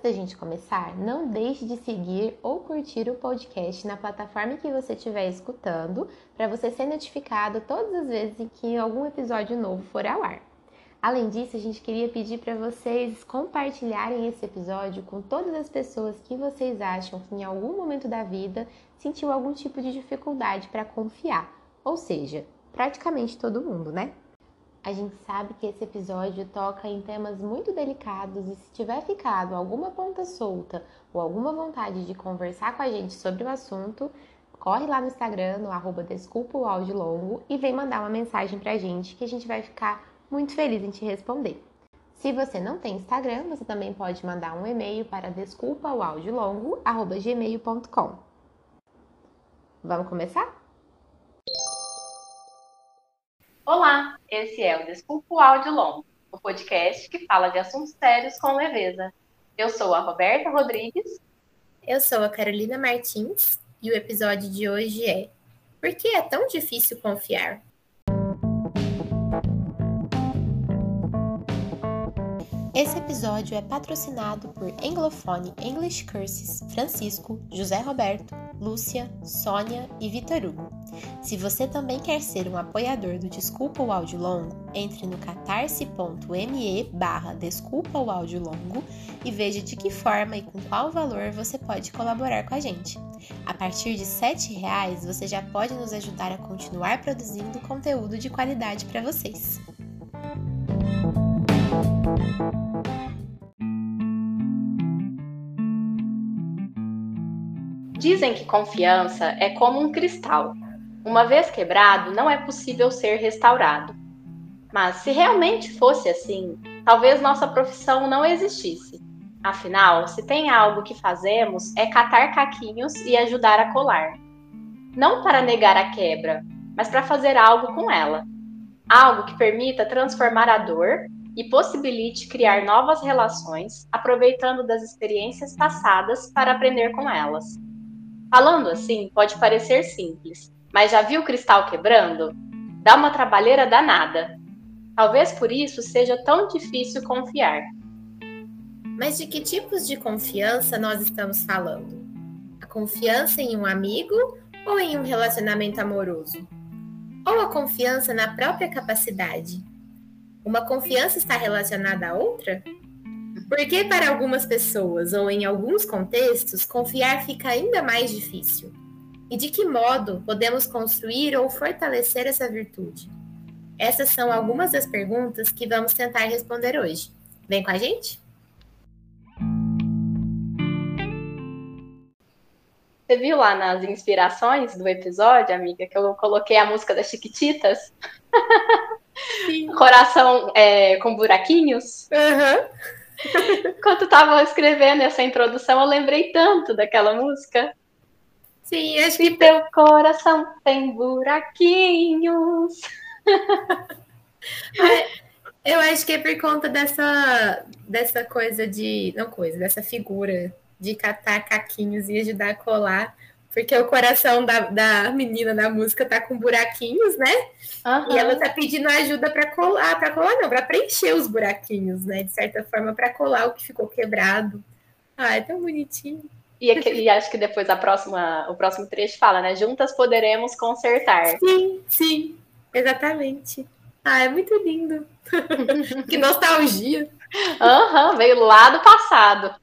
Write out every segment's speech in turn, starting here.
antes da gente começar, não deixe de seguir ou curtir o podcast na plataforma que você estiver escutando, para você ser notificado todas as vezes que algum episódio novo for ao ar. Além disso, a gente queria pedir para vocês compartilharem esse episódio com todas as pessoas que vocês acham que em algum momento da vida sentiu algum tipo de dificuldade para confiar, ou seja, praticamente todo mundo, né? A gente sabe que esse episódio toca em temas muito delicados e se tiver ficado alguma ponta solta ou alguma vontade de conversar com a gente sobre o assunto, corre lá no Instagram, no arroba Desculpa o Áudio Longo e vem mandar uma mensagem pra gente que a gente vai ficar muito feliz em te responder. Se você não tem Instagram, você também pode mandar um e-mail para desculpaoaudiolongo.gmail.com Vamos começar? Olá, esse é o Desculpa o Áudio Longo, o podcast que fala de assuntos sérios com leveza. Eu sou a Roberta Rodrigues. Eu sou a Carolina Martins e o episódio de hoje é Por que é tão difícil confiar? Esse episódio é patrocinado por Anglofone English Curses Francisco, José Roberto, Lúcia, Sônia e Vitor Hugo. Se você também quer ser um apoiador do Desculpa o Áudio Longo, entre no catarse.me barra Desculpa o Áudio Longo e veja de que forma e com qual valor você pode colaborar com a gente. A partir de R$ reais você já pode nos ajudar a continuar produzindo conteúdo de qualidade para vocês. Dizem que confiança é como um cristal. Uma vez quebrado, não é possível ser restaurado. Mas se realmente fosse assim, talvez nossa profissão não existisse. Afinal, se tem algo que fazemos é catar caquinhos e ajudar a colar. Não para negar a quebra, mas para fazer algo com ela. Algo que permita transformar a dor e possibilite criar novas relações, aproveitando das experiências passadas para aprender com elas. Falando assim, pode parecer simples, mas já viu o cristal quebrando? Dá uma trabalheira danada. Talvez por isso seja tão difícil confiar. Mas de que tipos de confiança nós estamos falando? A confiança em um amigo ou em um relacionamento amoroso? Ou a confiança na própria capacidade? Uma confiança está relacionada a outra? Porque para algumas pessoas ou em alguns contextos, confiar fica ainda mais difícil. E de que modo podemos construir ou fortalecer essa virtude? Essas são algumas das perguntas que vamos tentar responder hoje. Vem com a gente? Você viu lá nas inspirações do episódio, amiga, que eu coloquei a música das Chiquititas? Coração é, com buraquinhos? Uhum. Quando estava escrevendo essa introdução, eu lembrei tanto daquela música. Sim, acho que teu coração tem buraquinhos. eu acho que é por conta dessa, dessa coisa de. Não coisa, dessa figura de catar caquinhos e ajudar a colar porque o coração da, da menina da música tá com buraquinhos, né? Uhum. E ela tá pedindo ajuda para colar, para colar não, para preencher os buraquinhos, né? De certa forma, para colar o que ficou quebrado. Ah, é tão bonitinho. E, e, acho que depois a próxima, o próximo trecho fala, né? Juntas poderemos consertar. Sim, sim, exatamente. Ah, é muito lindo. que nostalgia. Aham, uhum, veio lá do passado.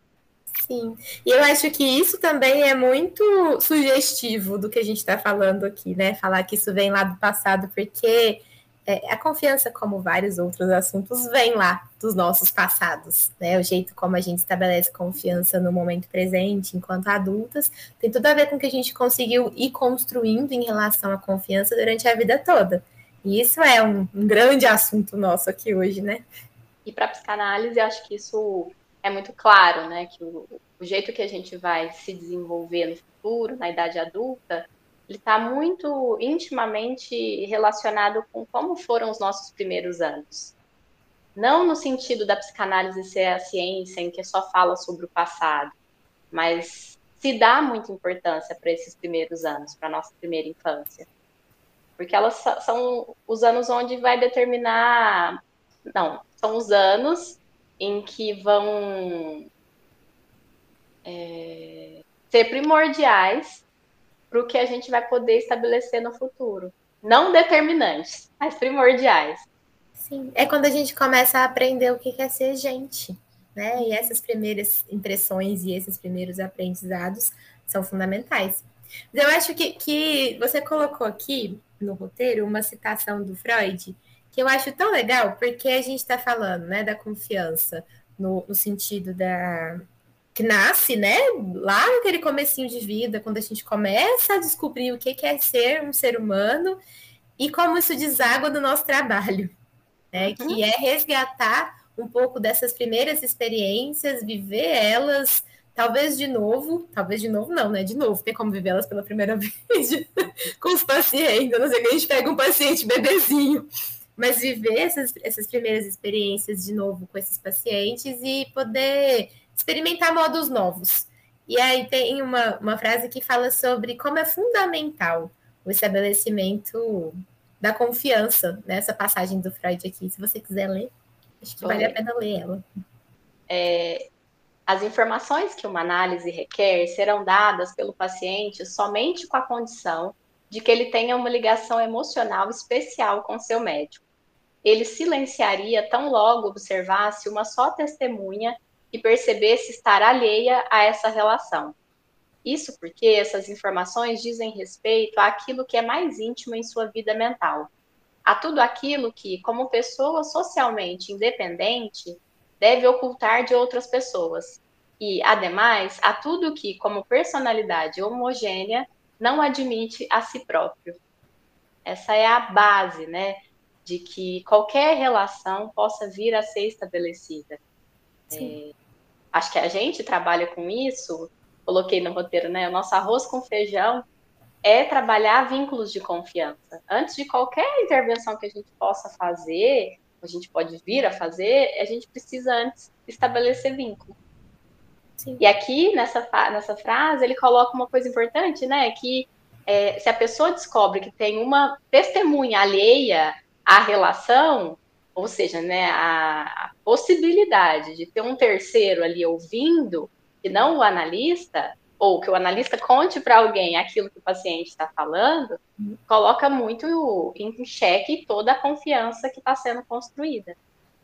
Sim. E eu acho que isso também é muito sugestivo do que a gente está falando aqui, né? Falar que isso vem lá do passado, porque é, a confiança, como vários outros assuntos, vem lá dos nossos passados, né? O jeito como a gente estabelece confiança no momento presente, enquanto adultas, tem tudo a ver com o que a gente conseguiu ir construindo em relação à confiança durante a vida toda. E isso é um, um grande assunto nosso aqui hoje, né? E para psicanálise, acho que isso é muito claro, né, que o, o jeito que a gente vai se desenvolver no futuro, na idade adulta, ele está muito intimamente relacionado com como foram os nossos primeiros anos. Não no sentido da psicanálise ser a ciência em que só fala sobre o passado, mas se dá muita importância para esses primeiros anos, para a nossa primeira infância. Porque elas são os anos onde vai determinar. Não, são os anos em que vão é, ser primordiais para o que a gente vai poder estabelecer no futuro. Não determinantes, mas primordiais. Sim, é quando a gente começa a aprender o que é ser gente, né? E essas primeiras impressões e esses primeiros aprendizados são fundamentais. Eu acho que, que você colocou aqui no roteiro uma citação do Freud que eu acho tão legal, porque a gente está falando né, da confiança no, no sentido da, que nasce, né, lá naquele comecinho de vida, quando a gente começa a descobrir o que é ser um ser humano e como isso deságua do nosso trabalho, né, uhum. que é resgatar um pouco dessas primeiras experiências, viver elas, talvez de novo, talvez de novo não, né, de novo, ter como viver elas pela primeira vez com os pacientes, não sei que a gente pega um paciente bebezinho, mas viver essas, essas primeiras experiências de novo com esses pacientes e poder experimentar modos novos. E aí tem uma, uma frase que fala sobre como é fundamental o estabelecimento da confiança nessa passagem do Freud aqui. Se você quiser ler, acho que vale a pena ler ela. É, as informações que uma análise requer serão dadas pelo paciente somente com a condição de que ele tenha uma ligação emocional especial com seu médico. Ele silenciaria tão logo observasse uma só testemunha e percebesse estar alheia a essa relação. Isso porque essas informações dizem respeito àquilo que é mais íntimo em sua vida mental, a tudo aquilo que, como pessoa socialmente independente, deve ocultar de outras pessoas, e, ademais, a tudo que, como personalidade homogênea, não admite a si próprio. Essa é a base, né, de que qualquer relação possa vir a ser estabelecida. É, acho que a gente trabalha com isso, coloquei no roteiro, né? O nosso arroz com feijão é trabalhar vínculos de confiança. Antes de qualquer intervenção que a gente possa fazer, a gente pode vir a fazer, a gente precisa antes estabelecer vínculo. Sim. E aqui, nessa, nessa frase, ele coloca uma coisa importante, né? Que é, se a pessoa descobre que tem uma testemunha alheia à relação, ou seja, né, a, a possibilidade de ter um terceiro ali ouvindo, e não o analista, ou que o analista conte para alguém aquilo que o paciente está falando, coloca muito em xeque toda a confiança que está sendo construída.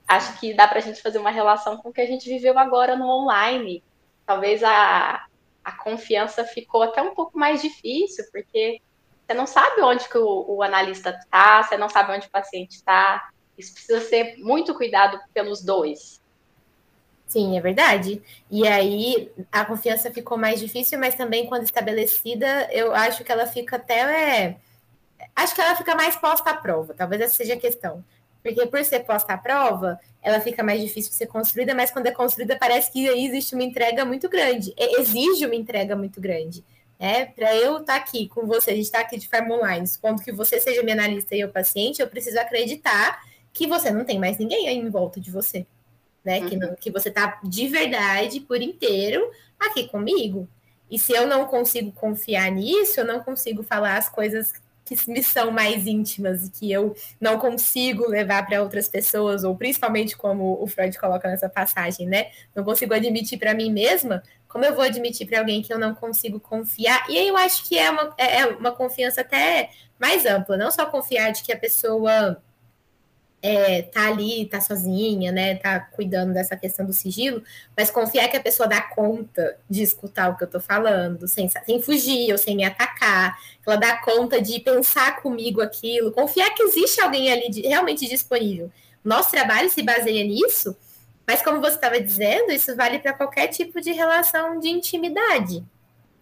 Acho que dá para a gente fazer uma relação com o que a gente viveu agora no online. Talvez a, a confiança ficou até um pouco mais difícil, porque você não sabe onde que o, o analista está, você não sabe onde o paciente está, isso precisa ser muito cuidado pelos dois. Sim, é verdade. E aí a confiança ficou mais difícil, mas também quando estabelecida, eu acho que ela fica até. É... Acho que ela fica mais posta à prova, talvez essa seja a questão. Porque por ser posta à prova, ela fica mais difícil de ser construída, mas quando é construída, parece que aí existe uma entrega muito grande. Exige uma entrega muito grande. É, para eu estar tá aqui com você, a gente está aqui de forma online, supondo que você seja minha analista e eu paciente, eu preciso acreditar que você não tem mais ninguém aí em volta de você, né? Uhum. Que, não, que você tá de verdade, por inteiro, aqui comigo. E se eu não consigo confiar nisso, eu não consigo falar as coisas que me são mais íntimas e que eu não consigo levar para outras pessoas, ou principalmente como o Freud coloca nessa passagem, né? Não consigo admitir para mim mesma, como eu vou admitir para alguém que eu não consigo confiar? E aí eu acho que é uma, é, é uma confiança até mais ampla, não só confiar de que a pessoa é, tá ali, tá sozinha, né, tá cuidando dessa questão do sigilo, mas confiar que a pessoa dá conta de escutar o que eu tô falando, sem, sem fugir ou sem me atacar, ela dá conta de pensar comigo aquilo, confiar que existe alguém ali de, realmente disponível. Nosso trabalho se baseia nisso, mas como você estava dizendo, isso vale para qualquer tipo de relação de intimidade,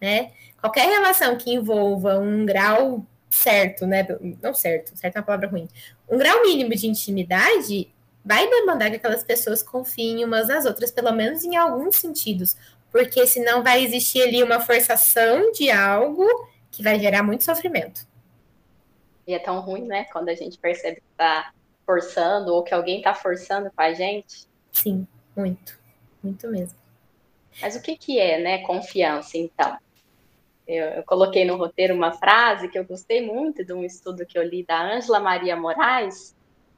né? Qualquer relação que envolva um grau certo, né? Não certo, certo é uma palavra ruim. Um grau mínimo de intimidade vai demandar que aquelas pessoas confiem umas nas outras, pelo menos em alguns sentidos, porque senão vai existir ali uma forçação de algo que vai gerar muito sofrimento. E é tão ruim, né? Quando a gente percebe que tá forçando ou que alguém tá forçando com a gente. Sim, muito. Muito mesmo. Mas o que, que é, né, confiança, então? Eu, eu, coloquei no roteiro uma frase que eu gostei muito de um estudo que eu li da Ângela Maria Moraes,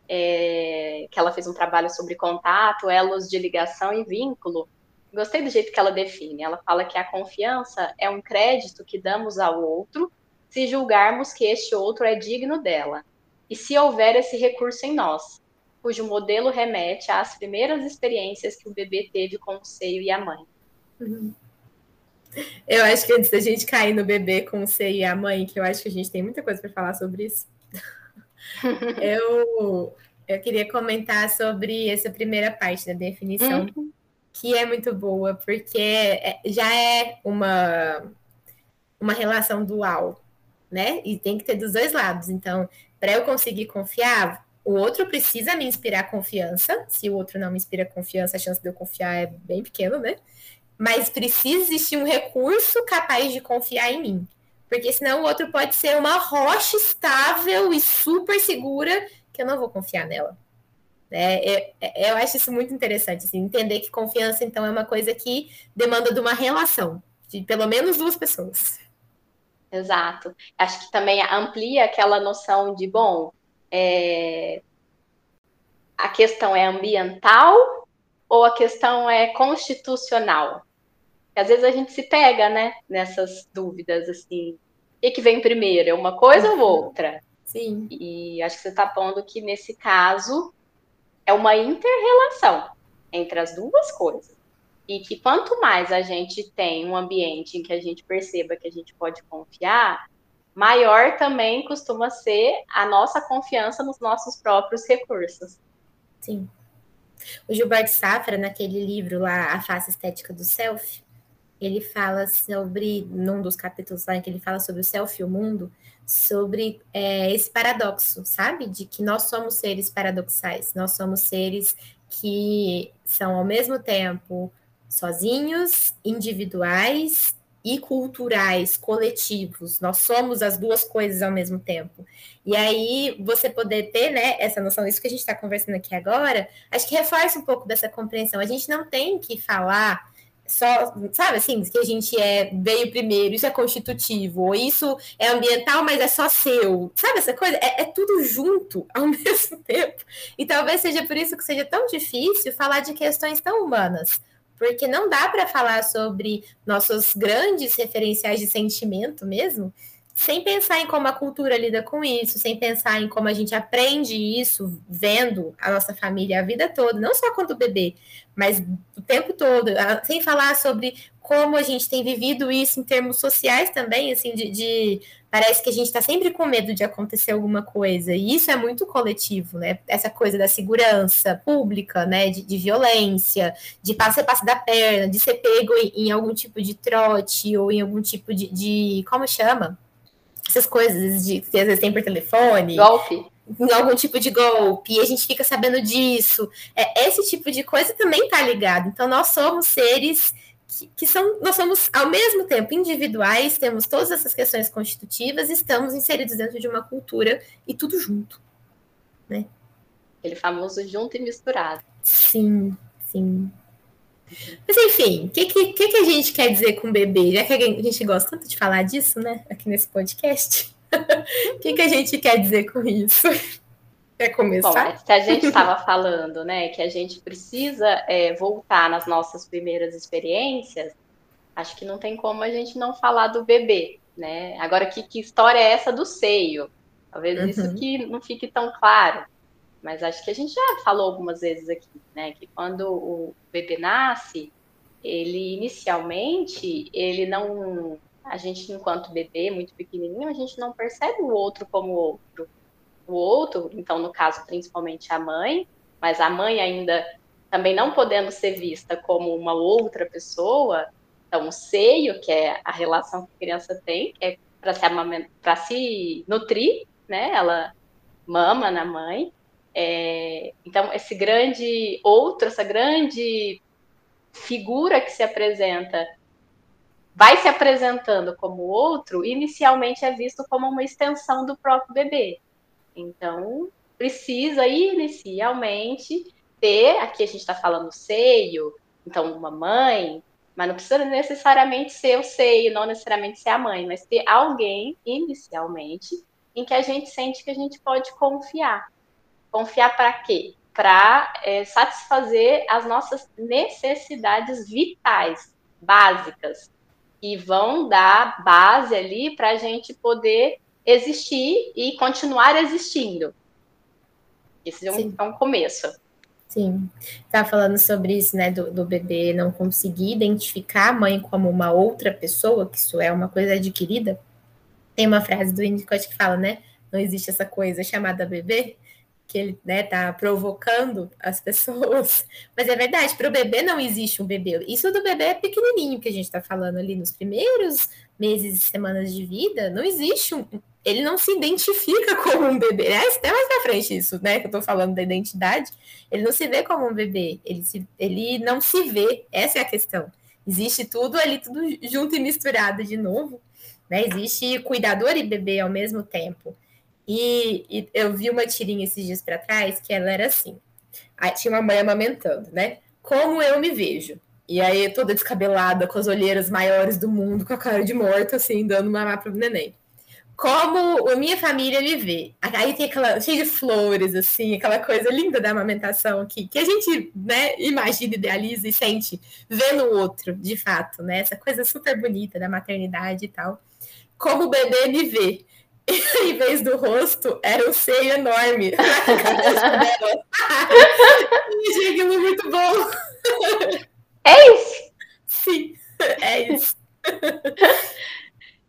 é, que ela fez um trabalho sobre contato, elos de ligação e vínculo. gostei do jeito que ela define. Ela fala que a confiança é um crédito que damos ao outro se julgarmos que este outro é digno dela, e se houver esse recurso em nós, cujo modelo remete às primeiras experiências que o bebê teve com o seio e a mãe. Uhum. Eu acho que antes da gente cair no bebê com o seio e a mãe, que eu acho que a gente tem muita coisa para falar sobre isso, eu, eu queria comentar sobre essa primeira parte da definição, uhum. que é muito boa, porque é, já é uma, uma relação dual né? E tem que ter dos dois lados. Então, para eu conseguir confiar, o outro precisa me inspirar confiança. Se o outro não me inspira confiança, a chance de eu confiar é bem pequena, né? Mas precisa existir um recurso capaz de confiar em mim. Porque senão o outro pode ser uma rocha estável e super segura que eu não vou confiar nela. É, é, é, eu acho isso muito interessante, assim, entender que confiança, então, é uma coisa que demanda de uma relação, de pelo menos duas pessoas. Exato. Acho que também amplia aquela noção de, bom, é... a questão é ambiental ou a questão é constitucional? Às vezes a gente se pega, né, nessas dúvidas, assim, o que, que vem primeiro, é uma coisa ou outra? Sim. E acho que você está pondo que nesse caso é uma inter-relação entre as duas coisas. E que quanto mais a gente tem um ambiente em que a gente perceba que a gente pode confiar, maior também costuma ser a nossa confiança nos nossos próprios recursos. Sim. O Gilberto Safra, naquele livro lá, A Face Estética do Self, ele fala sobre, num dos capítulos lá que ele fala sobre o self e o mundo, sobre é, esse paradoxo, sabe? De que nós somos seres paradoxais, nós somos seres que são ao mesmo tempo sozinhos, individuais e culturais, coletivos. Nós somos as duas coisas ao mesmo tempo. E aí, você poder ter né, essa noção, isso que a gente está conversando aqui agora, acho que reforça um pouco dessa compreensão. A gente não tem que falar só, sabe assim, que a gente é veio primeiro, isso é constitutivo, ou isso é ambiental, mas é só seu. Sabe essa coisa? É, é, tudo junto ao mesmo tempo. E talvez seja por isso que seja tão difícil falar de questões tão humanas porque não dá para falar sobre nossos grandes referenciais de sentimento mesmo, sem pensar em como a cultura lida com isso, sem pensar em como a gente aprende isso vendo a nossa família a vida toda, não só quando bebê, mas o tempo todo, sem falar sobre como a gente tem vivido isso em termos sociais também, assim, de, de parece que a gente está sempre com medo de acontecer alguma coisa, e isso é muito coletivo, né? Essa coisa da segurança pública, né? De, de violência, de passe passe da perna, de ser pego em, em, algum tipo de trote ou em algum tipo de, de como chama? Essas coisas de que às vezes tem por telefone. Golpe em algum tipo de golpe, e a gente fica sabendo disso. É, esse tipo de coisa também tá ligado. Então, nós somos seres que, que, são, nós somos ao mesmo tempo individuais, temos todas essas questões constitutivas, estamos inseridos dentro de uma cultura e tudo junto, né? Aquele famoso junto e misturado. Sim, sim. Mas enfim, o que, que, que, a gente quer dizer com bebê? Já que a gente gosta tanto de falar disso, né, aqui nesse podcast, o que, que a gente quer dizer com isso? Quer começar? Bom, se a gente estava falando, né, que a gente precisa é, voltar nas nossas primeiras experiências, acho que não tem como a gente não falar do bebê, né? Agora, que, que história é essa do seio? Talvez uhum. isso que não fique tão claro, mas acho que a gente já falou algumas vezes aqui, né, que quando o bebê nasce, ele inicialmente, ele não, a gente enquanto bebê, muito pequenininho, a gente não percebe o outro como outro o outro, então no caso principalmente a mãe, mas a mãe ainda também não podendo ser vista como uma outra pessoa, então o seio, que é a relação que a criança tem, é para se, se nutrir, né? Ela mama na mãe. É, então esse grande outro, essa grande figura que se apresenta vai se apresentando como outro, inicialmente é visto como uma extensão do próprio bebê. Então, precisa inicialmente ter, aqui a gente está falando seio, então uma mãe, mas não precisa necessariamente ser o seio, não necessariamente ser a mãe, mas ter alguém inicialmente em que a gente sente que a gente pode confiar. Confiar para quê? para é, satisfazer as nossas necessidades vitais, básicas, e vão dar base ali para a gente poder existir e continuar existindo. Esse é um, é um começo. Sim, tá falando sobre isso, né, do, do, bebê não conseguir identificar a mãe como uma outra pessoa, que isso é uma coisa adquirida. Tem uma frase do Winnicott que fala, né, não existe essa coisa chamada bebê, que ele, né, tá provocando as pessoas. Mas é verdade, para o bebê não existe um bebê. Isso do bebê é pequenininho que a gente está falando ali nos primeiros meses e semanas de vida, não existe um, ele não se identifica como um bebê. É até mais pra frente isso, né? Que eu tô falando da identidade. Ele não se vê como um bebê. Ele, se, ele não se vê. Essa é a questão. Existe tudo ali, tudo junto e misturado de novo. Né? Existe cuidador e bebê ao mesmo tempo. E, e eu vi uma tirinha esses dias para trás que ela era assim. Aí tinha uma mãe amamentando, né? Como eu me vejo. E aí, toda descabelada, com as olheiras maiores do mundo, com a cara de morta, assim, dando mamar pro neném como a minha família me vê. Aí tem aquela cheia de flores, assim, aquela coisa linda da amamentação aqui, que a gente, né, imagina, idealiza e sente vendo o outro, de fato, né? Essa coisa super bonita da maternidade e tal. Como o bebê me vê. E, em vez do rosto, era um seio enorme. Achei aquilo muito bom. É isso? Sim, é isso.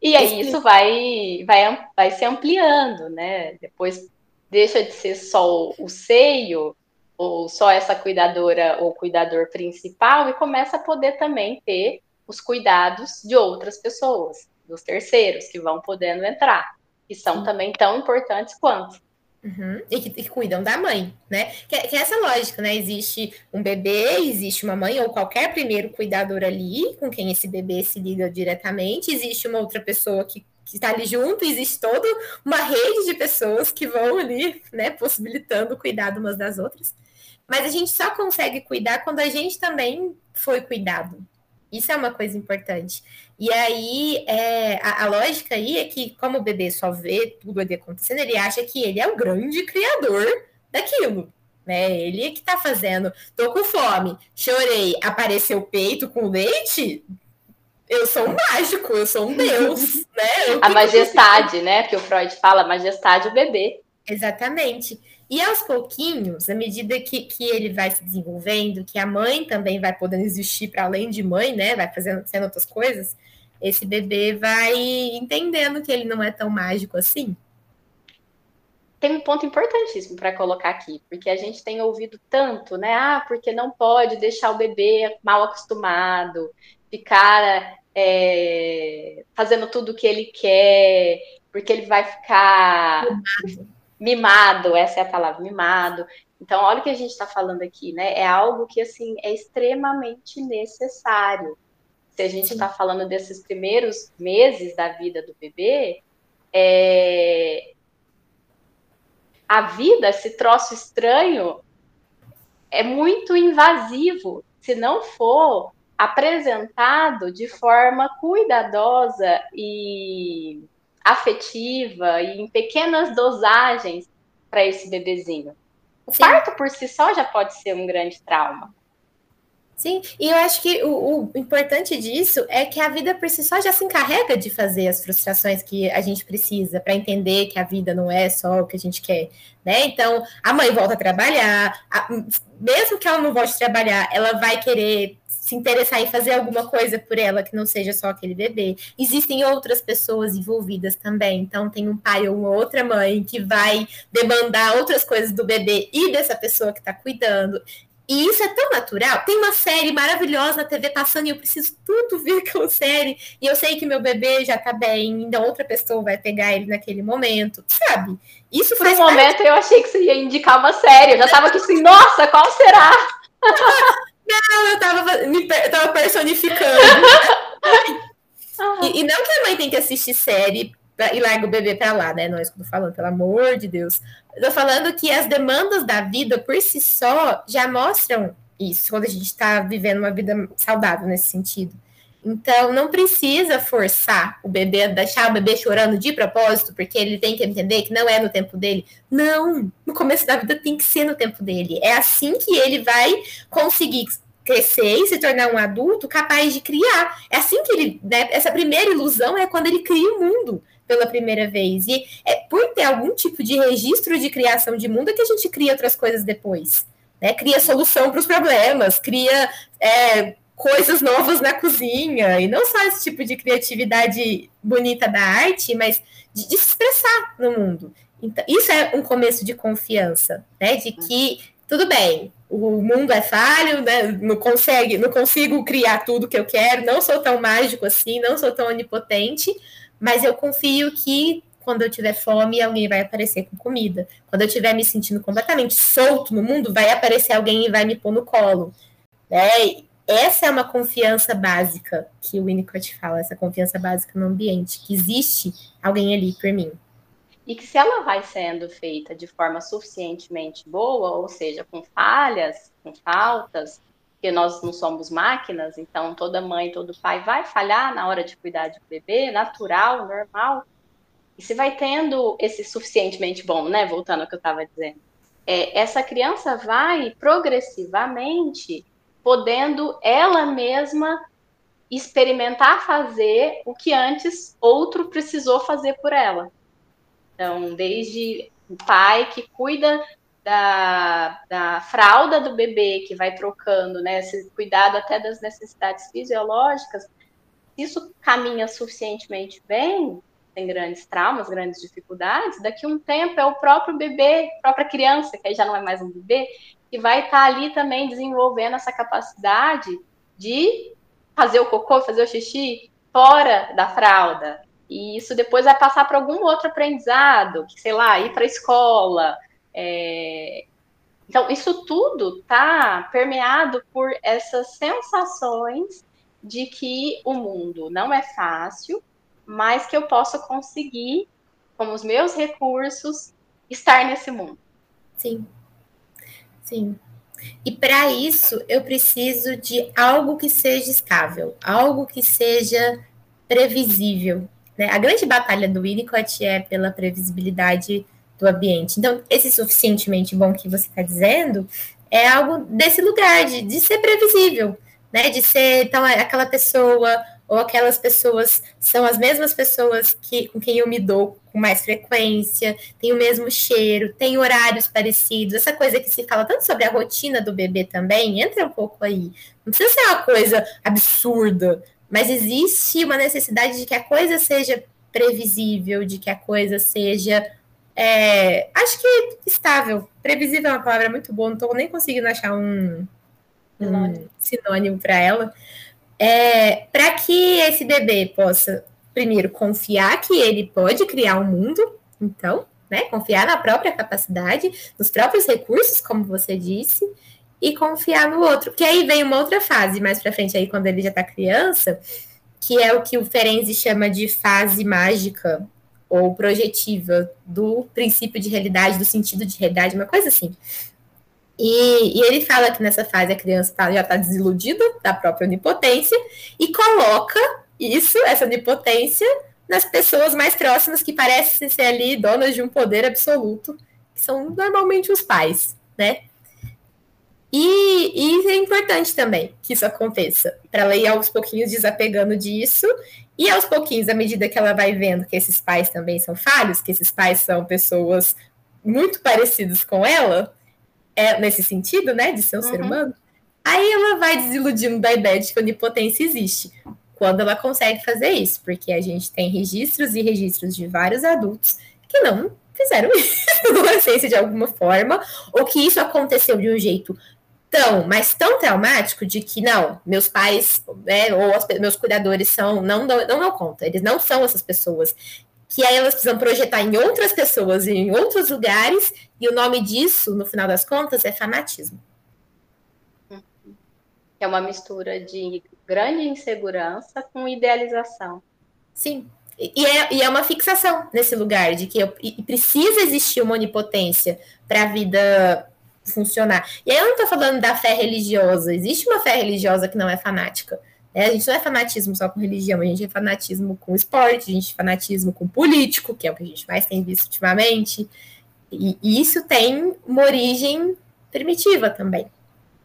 E aí isso vai, vai, vai se ampliando, né? Depois deixa de ser só o seio, ou só essa cuidadora ou cuidador principal, e começa a poder também ter os cuidados de outras pessoas, dos terceiros, que vão podendo entrar, que são também tão importantes quanto. Uhum. E, que, que, cuidam da mãe, né? Que, que é essa lógica, né? Existe um bebê, existe uma mãe ou qualquer primeiro cuidador ali, com quem esse bebê se liga diretamente, existe uma outra pessoa que, que está ali junto, existe toda uma rede de pessoas que vão ali, né, possibilitando o cuidado umas das outras. Mas a gente só consegue cuidar quando a gente também foi cuidado, isso é uma coisa importante. E aí, é, a, a, lógica aí é que, como o bebê só vê tudo ali acontecendo, ele acha que ele é o grande criador daquilo. Né? Ele é que tá fazendo. Tô com fome, chorei, apareceu o peito com leite. Eu sou um mágico, eu sou um deus, né? a majestade, né? Que o Freud fala, majestade o bebê. Exatamente. E aos pouquinhos, à medida que, que ele vai se desenvolvendo, que a mãe também vai podendo existir para além de mãe, né? Vai fazendo sendo outras coisas, esse bebê vai entendendo que ele não é tão mágico assim. Tem um ponto importantíssimo para colocar aqui, porque a gente tem ouvido tanto, né? Ah, porque não pode deixar o bebê mal acostumado, ficar é, fazendo tudo o que ele quer, porque ele vai ficar mimado, essa é a palavra, mimado. Então, olha o que a gente está falando aqui, né? É algo que, assim, é extremamente necessário. Se a gente está falando desses primeiros meses da vida do bebê, é... a vida, esse troço estranho, é muito invasivo se não for apresentado de forma cuidadosa e afetiva e em pequenas dosagens para esse bebezinho. O Sim. parto por si só já pode ser um grande trauma. Sim, e eu acho que o, o, importante disso é que a vida por si só já se encarrega de fazer as frustrações que a gente precisa para entender que a vida não é só o que a gente quer, né? Então, a mãe volta a trabalhar, a, mesmo que ela não volte a trabalhar, ela vai querer se interessar em fazer alguma coisa por ela que não seja só aquele bebê. Existem outras pessoas envolvidas também. Então, tem um pai ou outra mãe que vai demandar outras coisas do bebê e dessa pessoa que está cuidando. E isso é tão natural. Tem uma série maravilhosa na TV passando e eu preciso tudo ver aquela série. E eu sei que meu bebê já tá bem, então outra pessoa vai pegar ele naquele momento, sabe? Isso Por um momento eu achei que você ia indicar uma série. Eu já tava aqui assim, nossa, qual será? Não, eu tava, me, eu tava personificando. e, e, não que a mãe tem que assistir série pra, e larga o bebê pra lá, né? Não é isso que eu tô falando, pelo amor de Deus. Eu tô falando que as demandas da vida por si só já mostram isso, quando a gente tá vivendo uma vida saudável nesse sentido. Então, não precisa forçar o bebê, deixar o bebê chorando de propósito, porque ele tem que entender que não é no tempo dele. Não, no começo da vida tem que ser no tempo dele. É assim que ele vai conseguir crescer e se tornar um adulto capaz de criar. É assim que ele, né, essa primeira ilusão é quando ele cria o mundo pela primeira vez. E é por ter algum tipo de registro de criação de mundo é que a gente cria outras coisas depois. Né? Cria solução para os problemas, cria é, coisas novas na cozinha, e não só esse tipo de criatividade bonita da arte, mas de, de se expressar no mundo. Então, isso é um começo de confiança, né? De que tudo bem, o mundo é falho, né? não consegue, não consigo criar tudo que eu quero, não sou tão mágico assim, não sou tão onipotente, mas eu confio que quando eu tiver fome, alguém vai aparecer com comida. Quando eu estiver me sentindo completamente solto no mundo, vai aparecer alguém e vai me pôr no colo. Né? Essa é uma confiança básica que o Winnicott fala, essa confiança básica no ambiente, que existe alguém ali por mim e que se ela vai sendo feita de forma suficientemente boa, ou seja, com falhas, com faltas, porque nós não somos máquinas, então toda mãe, todo pai vai falhar na hora de cuidar de bebê, natural, normal. E se vai tendo esse suficientemente bom, né? Voltando ao que eu estava dizendo, é, essa criança vai progressivamente podendo ela mesma experimentar fazer o que antes outro precisou fazer por ela. Então, desde o pai que cuida da, da fralda do bebê, que vai trocando, né, esse cuidado até das necessidades fisiológicas, isso caminha suficientemente bem, tem grandes traumas, grandes dificuldades, daqui a um tempo é o próprio bebê, a própria criança, que aí já não é mais um bebê, que vai estar tá ali também desenvolvendo essa capacidade de fazer o cocô, fazer o xixi fora da fralda, e isso depois vai passar para algum outro aprendizado, sei lá, ir para a escola. É... Então, isso tudo está permeado por essas sensações de que o mundo não é fácil, mas que eu posso conseguir, com os meus recursos, estar nesse mundo. Sim. Sim. E para isso, eu preciso de algo que seja estável, algo que seja previsível, né? A grande batalha do Winnicott é pela previsibilidade do ambiente. Então, esse suficientemente bom que você está dizendo é algo desse lugar, de, de ser previsível, né? De ser, então, aquela pessoa ou aquelas pessoas são as mesmas pessoas que, com quem eu me dou com mais frequência, tem o mesmo cheiro, tem horários parecidos, essa coisa que se fala tanto sobre a rotina do bebê também, entra um pouco aí. Não precisa ser uma coisa absurda, mas existe uma necessidade de que a coisa seja previsível, de que a coisa seja. É, acho que estável. Previsível é uma palavra muito boa, não estou nem conseguindo achar um, um sinônimo para ela. É, para que esse bebê possa, primeiro, confiar que ele pode criar um mundo, então, né, confiar na própria capacidade, nos próprios recursos, como você disse, e confiar no outro. Porque aí vem uma outra fase mais para frente, aí quando ele já está criança, que é o que o Ferenzi chama de fase mágica ou projetiva do princípio de realidade, do sentido de realidade, uma coisa assim. E, e ele fala que nessa fase a criança tá, já está desiludida da própria onipotência e coloca isso, essa onipotência, nas pessoas mais próximas que parecem ser ali donas de um poder absoluto, que são normalmente os pais, né? E, e é importante também que isso aconteça, para ela ir aos pouquinhos desapegando disso, e aos pouquinhos, à medida que ela vai vendo que esses pais também são falhos, que esses pais são pessoas muito parecidas com ela, é, nesse sentido, né, de ser um uhum. ser humano, aí ela vai desiludindo da ideia de que a onipotência existe, quando ela consegue fazer isso, porque a gente tem registros e registros de vários adultos que não fizeram isso na adolescência de alguma forma, ou que isso aconteceu de um jeito tão, mas tão traumático de que não, meus pais, né, ou os, meus cuidadores são, não dão, não dão conta, eles não são essas pessoas. Que aí elas precisam projetar em outras pessoas, em outros lugares, e o nome disso, no final das contas, é fanatismo. É uma mistura de grande insegurança com idealização. Sim. E é, e é uma fixação nesse lugar de que eu, precisa existir uma onipotência para a vida funcionar. E aí eu não estou falando da fé religiosa, existe uma fé religiosa que não é fanática. É, a gente não é fanatismo só com religião, a gente é fanatismo com esporte, a gente é fanatismo com político, que é o que a gente mais tem visto ultimamente. E, e isso tem uma origem primitiva também.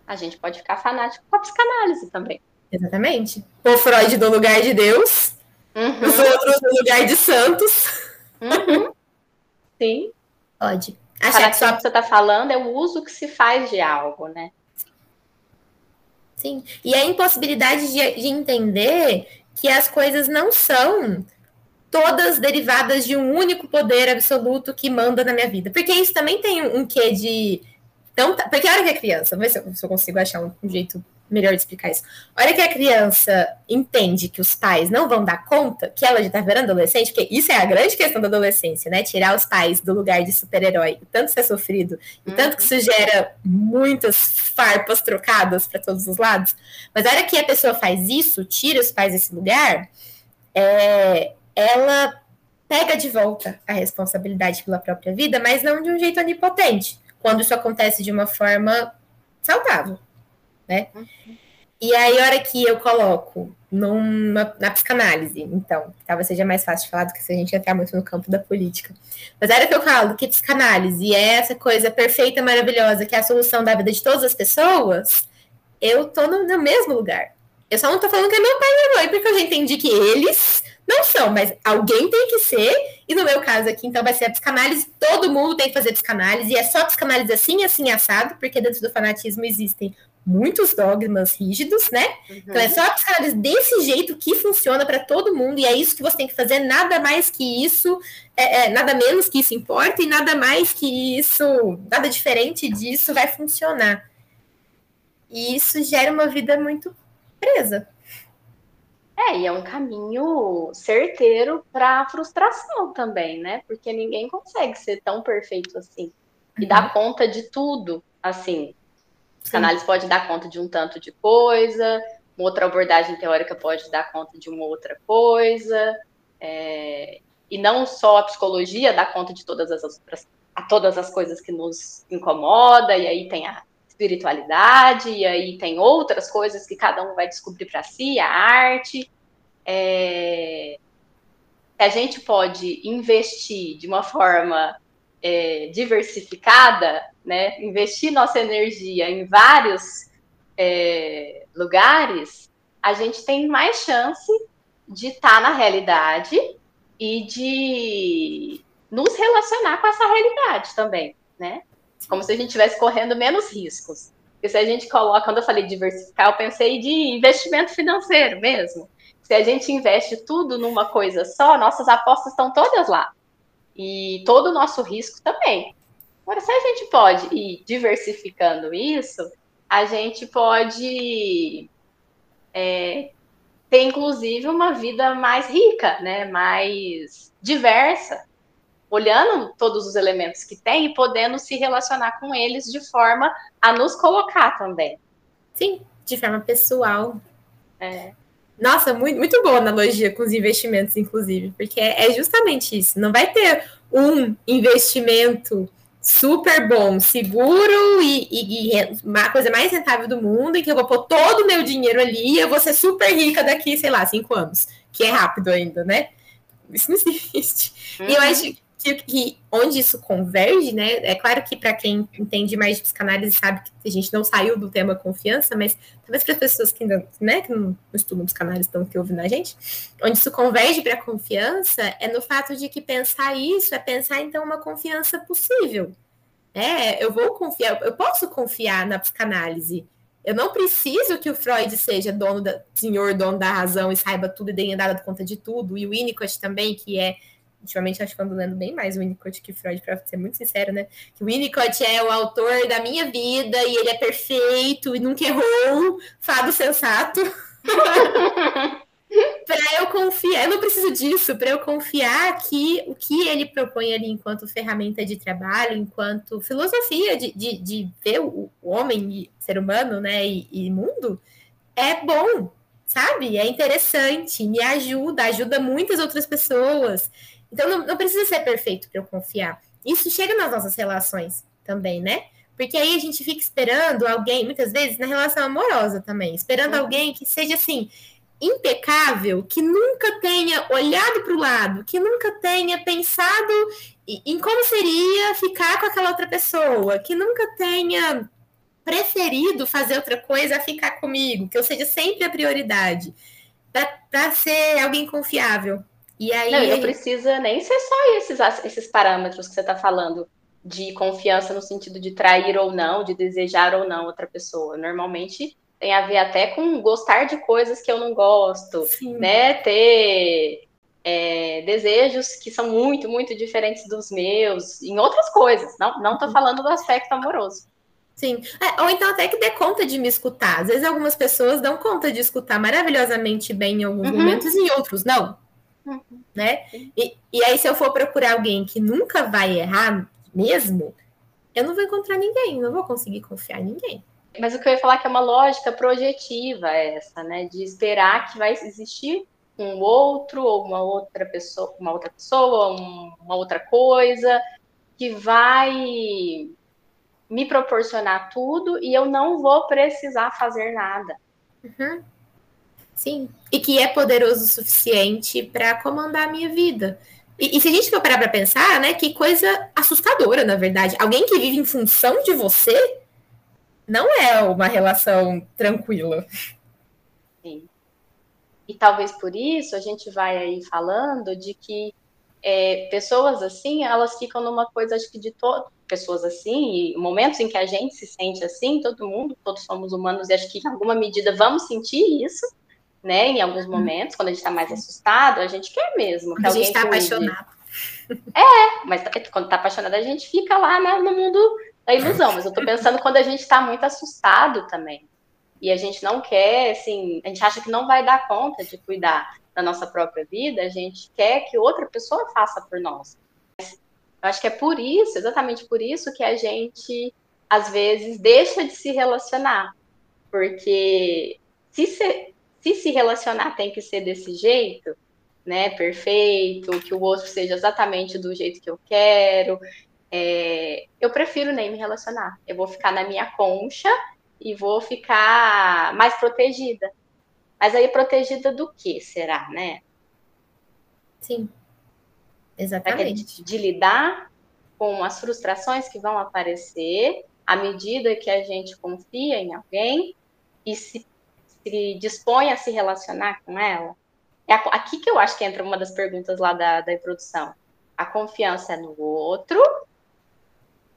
A gente pode ficar fanático com a psicanálise também. Exatamente. O Freud no lugar de Deus, uhum. os outros no lugar de santos. Uhum. Sim. Pode. Achar que só... que você está falando é o uso que se faz de algo, né? Sim. E a impossibilidade de, de entender que as coisas não são todas derivadas de um único poder absoluto que manda na minha vida. Porque isso também tem um quê de. Então, porque a hora que é criança, vamos ver se eu, se eu consigo achar um, um jeito melhor de explicar isso. A hora que a criança entende que os pais não vão dar conta, que ela já está virando adolescente, porque isso é a grande questão da adolescência, né? Tirar os pais do lugar de super-herói, tanto isso é sofrido, e tanto que isso uhum. gera muitas farpas trocadas para todos os lados. Mas a hora que a pessoa faz isso, tira os pais desse lugar, é, ela pega de volta a responsabilidade pela própria vida, mas não de um jeito onipotente, quando isso acontece de uma forma saudável né? E aí, a hora que eu coloco numa, na psicanálise, então, talvez seja mais fácil de falar do que se a gente entrar muito no campo da política. Mas a hora que eu falo que psicanálise é essa coisa perfeita, maravilhosa, que é a solução da vida de todas as pessoas, eu tô no, no mesmo lugar. Eu só não tô falando que é meu pai e minha mãe, porque eu já entendi que eles não são, mas alguém tem que ser, e no meu caso aqui, então, vai ser a psicanálise, todo mundo tem que fazer psicanálise, e é só psicanálise assim, assim, assado, porque dentro do fanatismo existem muitos dogmas rígidos, né? Uhum. Então é só a psicanálise desse jeito que funciona para todo mundo e é isso que você tem que fazer, nada mais que isso, é, é, nada menos que isso importa e nada mais que isso, nada diferente disso vai funcionar. E isso gera uma vida muito presa. É, e é um caminho certeiro para frustração também, né? Porque ninguém consegue ser tão perfeito assim e uhum. dar conta de tudo, assim, Psicanálise pode dar conta de um tanto de coisa, uma outra abordagem teórica pode dar conta de uma outra coisa, é, e não só a psicologia dá conta de todas as outras, a todas as coisas que nos incomoda, e aí tem a espiritualidade, e aí tem outras coisas que cada um vai descobrir para si, a arte. É, a gente pode investir de uma forma é, diversificada, né, investir nossa energia em vários é, lugares, a gente tem mais chance de estar tá na realidade e de nos relacionar com essa realidade também, né? Como se a gente estivesse correndo menos riscos. Porque se a gente coloca, quando eu falei diversificar, eu pensei de investimento financeiro mesmo. Se a gente investe tudo numa coisa só, nossas apostas estão todas lá e todo o nosso risco também. Agora, se a gente pode ir diversificando isso, a gente pode é, ter, inclusive, uma vida mais rica, né? mais diversa, olhando todos os elementos que tem e podendo se relacionar com eles de forma a nos colocar também. Sim, de forma pessoal. É. Nossa, muito, muito boa analogia com os investimentos, inclusive, porque é justamente isso. Não vai ter um investimento super bom, seguro e, e, e uma coisa mais rentável do mundo, em que eu vou pôr todo o meu dinheiro ali e eu vou ser super rica daqui, sei lá, cinco anos, que é rápido ainda, né? Isso não existe. Uhum. E eu uhum. acho que, onde isso converge, né? É claro que para quem entende mais de psicanálise sabe que a gente não saiu do tema confiança, mas talvez para as pessoas que ainda né, que não estudam psicanálise estão que ouvindo a gente, onde isso converge para a confiança é no fato de que pensar isso é pensar então uma confiança possível. É, eu vou confiar, eu posso confiar na psicanálise. Eu não preciso que o Freud seja dono da, senhor dono da razão e saiba tudo e tenha dado conta de tudo, e o Winnicott também, que é ultimamente acho que ando lendo bem mais o Winnicott que Freud, para ser muito sincero, né? Que o Winnicott é o autor da minha vida e ele é perfeito e nunca errou, fado sensato. para eu confiar, eu não preciso disso, para eu confiar que o que ele propõe ali enquanto ferramenta de trabalho, enquanto filosofia de, de, de ver o, homem, ser humano, né, e, e mundo, é bom, sabe? É interessante, me ajuda, ajuda muitas outras pessoas. Então não, não precisa ser perfeito para eu confiar. Isso chega nas nossas relações também, né? Porque aí a gente fica esperando alguém, muitas vezes, na relação amorosa também, esperando uhum. alguém que seja assim, impecável que nunca tenha olhado para o lado, que nunca tenha pensado em como seria ficar com aquela outra pessoa, que nunca tenha preferido fazer outra coisa a ficar comigo, que eu seja sempre a prioridade, para ser alguém confiável. E aí. Não, não precisa nem ser só esses, esses parâmetros que você está falando de confiança no sentido de trair ou não, de desejar ou não outra pessoa. Normalmente tem a ver até com gostar de coisas que eu não gosto, Sim. né? Ter é, desejos que são muito, muito diferentes dos meus, em outras coisas. Não, não tô falando do aspecto amoroso. Sim, é, ou então até que dê conta de me escutar. Às vezes algumas pessoas dão conta de escutar maravilhosamente bem em alguns uhum. momentos e em outros não. Uhum. Né? E, e aí, se eu for procurar alguém que nunca vai errar mesmo, eu não vou encontrar ninguém, não vou conseguir confiar em ninguém. Mas o que eu ia falar é que é uma lógica projetiva essa, né? De esperar que vai existir um outro ou uma outra pessoa, uma outra pessoa, uma outra coisa que vai me proporcionar tudo e eu não vou precisar fazer nada. Uhum. Sim. E que é poderoso o suficiente para comandar a minha vida. E, e, se a gente for parar para pensar, né, que coisa assustadora, na verdade. Alguém que vive em função de você não é uma relação tranquila. Sim. E talvez por isso a gente vai aí falando de que é, pessoas assim, elas ficam numa coisa, acho que de todo, pessoas assim, e momentos em que a gente se sente assim, todo mundo, todos somos humanos, e acho que em alguma medida vamos sentir isso, né? Em alguns uhum. momentos, quando a gente está mais assustado, a gente quer mesmo. Que a gente está apaixonado. É, mas quando está apaixonado, a gente fica lá né, no mundo da ilusão. Mas eu estou pensando quando a gente está muito assustado também. E a gente não quer, assim, a gente acha que não vai dar conta de cuidar da nossa própria vida, a gente quer que outra pessoa faça por nós. Eu acho que é por isso, exatamente por isso, que a gente, às vezes, deixa de se relacionar. Porque se se, se, se relacionar tem que ser desse jeito, né, perfeito, que o outro seja exatamente do jeito que eu quero, é, eu prefiro nem me relacionar. Eu vou ficar na minha concha e vou ficar mais protegida. Mas aí protegida do que será, né? Sim. Exatamente. De lidar com as frustrações que vão aparecer à medida que a gente confia em alguém e se, se dispõe a se relacionar com ela. É aqui que eu acho que entra uma das perguntas lá da, da introdução. A confiança é no outro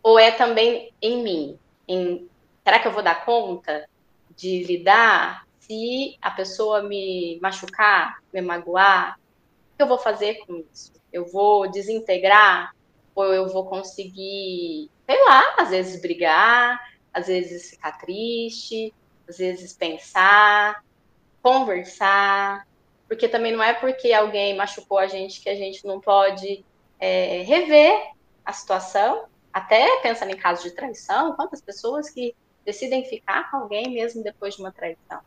ou é também em mim? Em, será que eu vou dar conta de lidar se a pessoa me machucar, me magoar? O que eu vou fazer com isso? Eu vou desintegrar ou eu vou conseguir, sei lá, às vezes brigar, às vezes ficar triste, às vezes pensar, conversar, porque também não é porque alguém machucou a gente que a gente não pode é, rever a situação até pensando em casos de traição, quantas pessoas que decidem ficar com alguém mesmo depois de uma traição.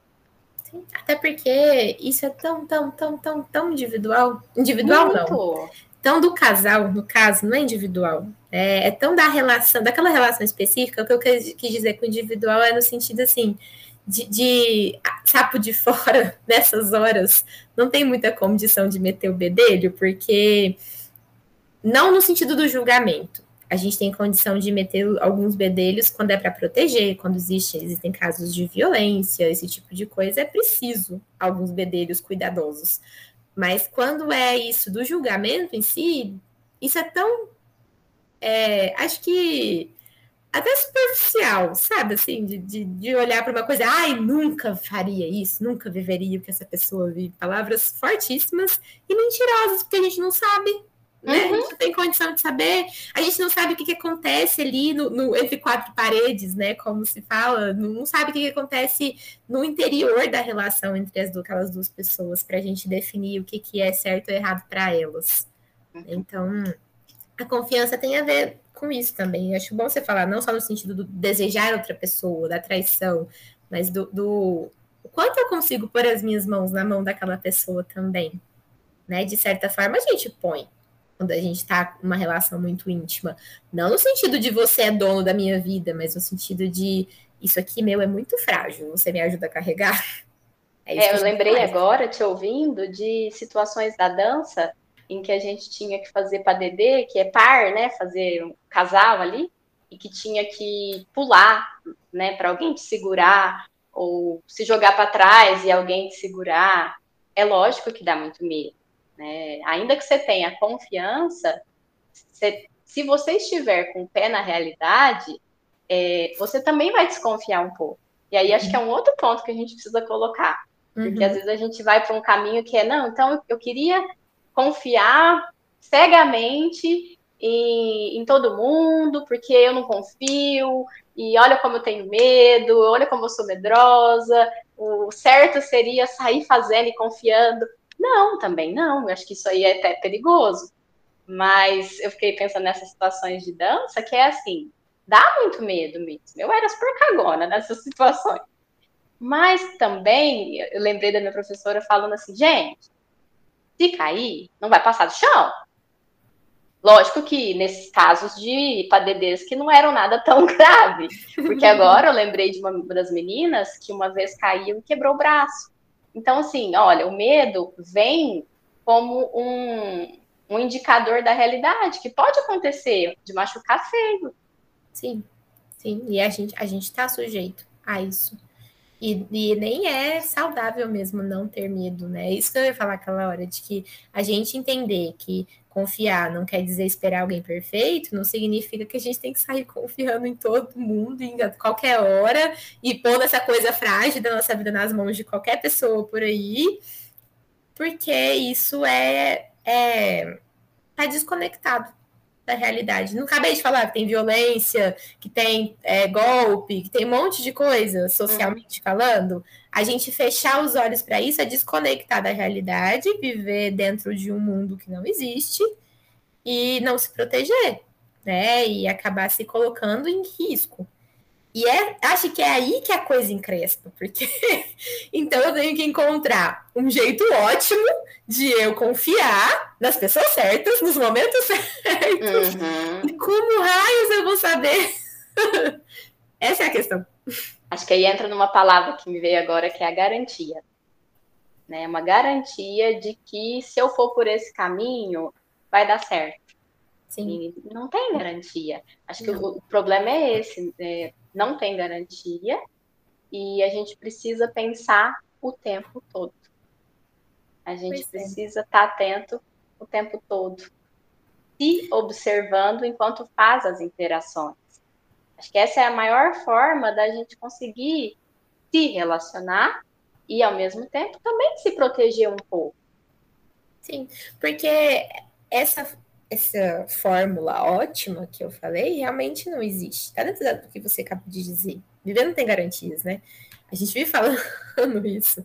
Sim, até porque isso é tão, tão, tão, tão, tão individual. Individual Muito. não. Tão do casal, no caso, não é individual. É, é tão da relação, daquela relação específica, o que eu quis dizer com individual é no sentido assim, de, de sapo de fora nessas horas, não tem muita condição de meter o bedelho, porque não no sentido do julgamento, a gente tem condição de meter alguns bedelhos quando é para proteger, quando existe, existem casos de violência, esse tipo de coisa, é preciso alguns bedelhos cuidadosos. Mas quando é isso do julgamento em si, isso é tão. É, acho que até superficial, sabe? Assim, de, de, de olhar para uma coisa, ai, nunca faria isso, nunca viveria o que essa pessoa vive. Palavras fortíssimas e mentirosas, porque a gente não sabe né? Uhum. A gente não tem condição de saber, a gente não sabe o que, que acontece ali no, no, entre quatro paredes, né? Como se fala, não sabe o que, que acontece no interior da relação entre as duas, aquelas duas pessoas, para a gente definir o que, que é certo ou errado para elas. Uhum. Então, a confiança tem a ver com isso também. Eu acho bom você falar, não só no sentido do desejar outra pessoa, da traição, mas do, do quanto eu consigo pôr as minhas mãos na mão daquela pessoa também. Né? De certa forma, a gente põe quando a gente está numa relação muito íntima. Não no sentido de você é dono da minha vida, mas no sentido de isso aqui meu é muito frágil, você me ajuda a carregar. É, é eu lembrei faz. agora, te ouvindo, de situações da dança em que a gente tinha que fazer padedê, que é par, né? Fazer um casal ali, e que tinha que pular, né? Para alguém te segurar, ou se jogar para trás e alguém te segurar. É lógico que dá muito medo. Né? Ainda que você tenha confiança, você, se você estiver com o pé na realidade, é, você também vai desconfiar um pouco. E aí acho que é um outro ponto que a gente precisa colocar. Porque uhum. às vezes a gente vai para um caminho que é, não, então eu queria confiar cegamente em, em, todo mundo, porque eu não confio, e olha como eu tenho medo, olha como eu sou medrosa, o certo seria sair fazendo e confiando. Não, também não, eu acho que isso aí é até perigoso. Mas eu fiquei pensando nessas situações de dança, que é assim, dá muito medo mesmo. Eu era super cagona nessas situações. Mas também, eu lembrei da minha professora falando assim, gente, se cair, não vai passar do chão. Lógico que nesses casos de padedês que não eram nada tão grave, porque agora eu lembrei de uma das meninas que uma vez caiu e quebrou o braço. Então, assim, olha, o medo vem como um, um indicador da realidade, que pode acontecer de machucar feio. Sim, sim, e a gente a gente está sujeito a isso. E, e, nem é saudável mesmo não ter medo, né? Isso que eu ia falar aquela hora, de que a gente entender que confiar não quer dizer esperar alguém perfeito, não significa que a gente tem que sair confiando em todo mundo, em qualquer hora, e pondo essa coisa frágil da nossa vida nas mãos de qualquer pessoa por aí, porque isso é, é tá desconectado da realidade. Não acabei de falar que tem violência, que tem é, golpe, que tem um monte de coisa socialmente uhum. falando. A gente fechar os olhos para isso é desconectar da realidade, viver dentro de um mundo que não existe e não se proteger, né? E acabar se colocando em risco. E é, acho que é aí que a coisa encrespa, porque então eu tenho que encontrar um jeito ótimo de eu confiar nas pessoas certas, nos momentos certos. Uhum. E como raios eu vou saber? Essa é a questão. Acho que aí entra numa palavra que me veio agora, que é a garantia. Né? Uma garantia de que se eu for por esse caminho, vai dar certo. Sim. E não tem garantia. Acho que o, o, problema é esse. É, não tem garantia e a gente precisa pensar o tempo todo. A gente pois é. precisa é. estar atento o tempo todo, se observando enquanto faz as interações. Acho que essa é a maior forma da gente conseguir se relacionar e, ao mesmo tempo, também se proteger um pouco. Sim, porque essa essa fórmula ótima que eu falei realmente não existe. Tá dentro do que você acabou de dizer. Viver não tem garantias, né? A gente vive falando isso.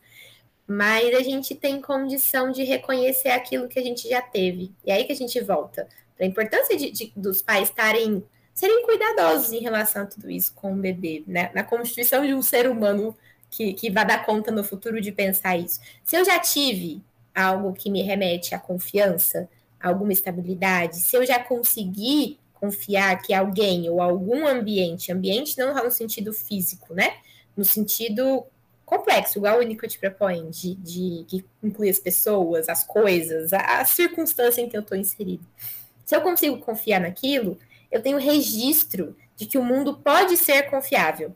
Mas a gente tem condição de reconhecer aquilo que a gente já teve. E aí que a gente volta para a importância de, de, dos pais estarem serem cuidadosos em relação a tudo isso com o bebê, né? Na constituição de um ser humano que, que vai dar conta no futuro de pensar isso. Se eu já tive algo que me remete à confiança, alguma estabilidade, se eu já consegui confiar que alguém ou algum ambiente, ambiente não no sentido físico, né? No sentido complexo, igual o Nico te propõe, de, de que inclui as pessoas, as coisas, a, a circunstância em que eu estou inserido. Se eu consigo confiar naquilo, eu tenho registro de que o mundo pode ser confiável.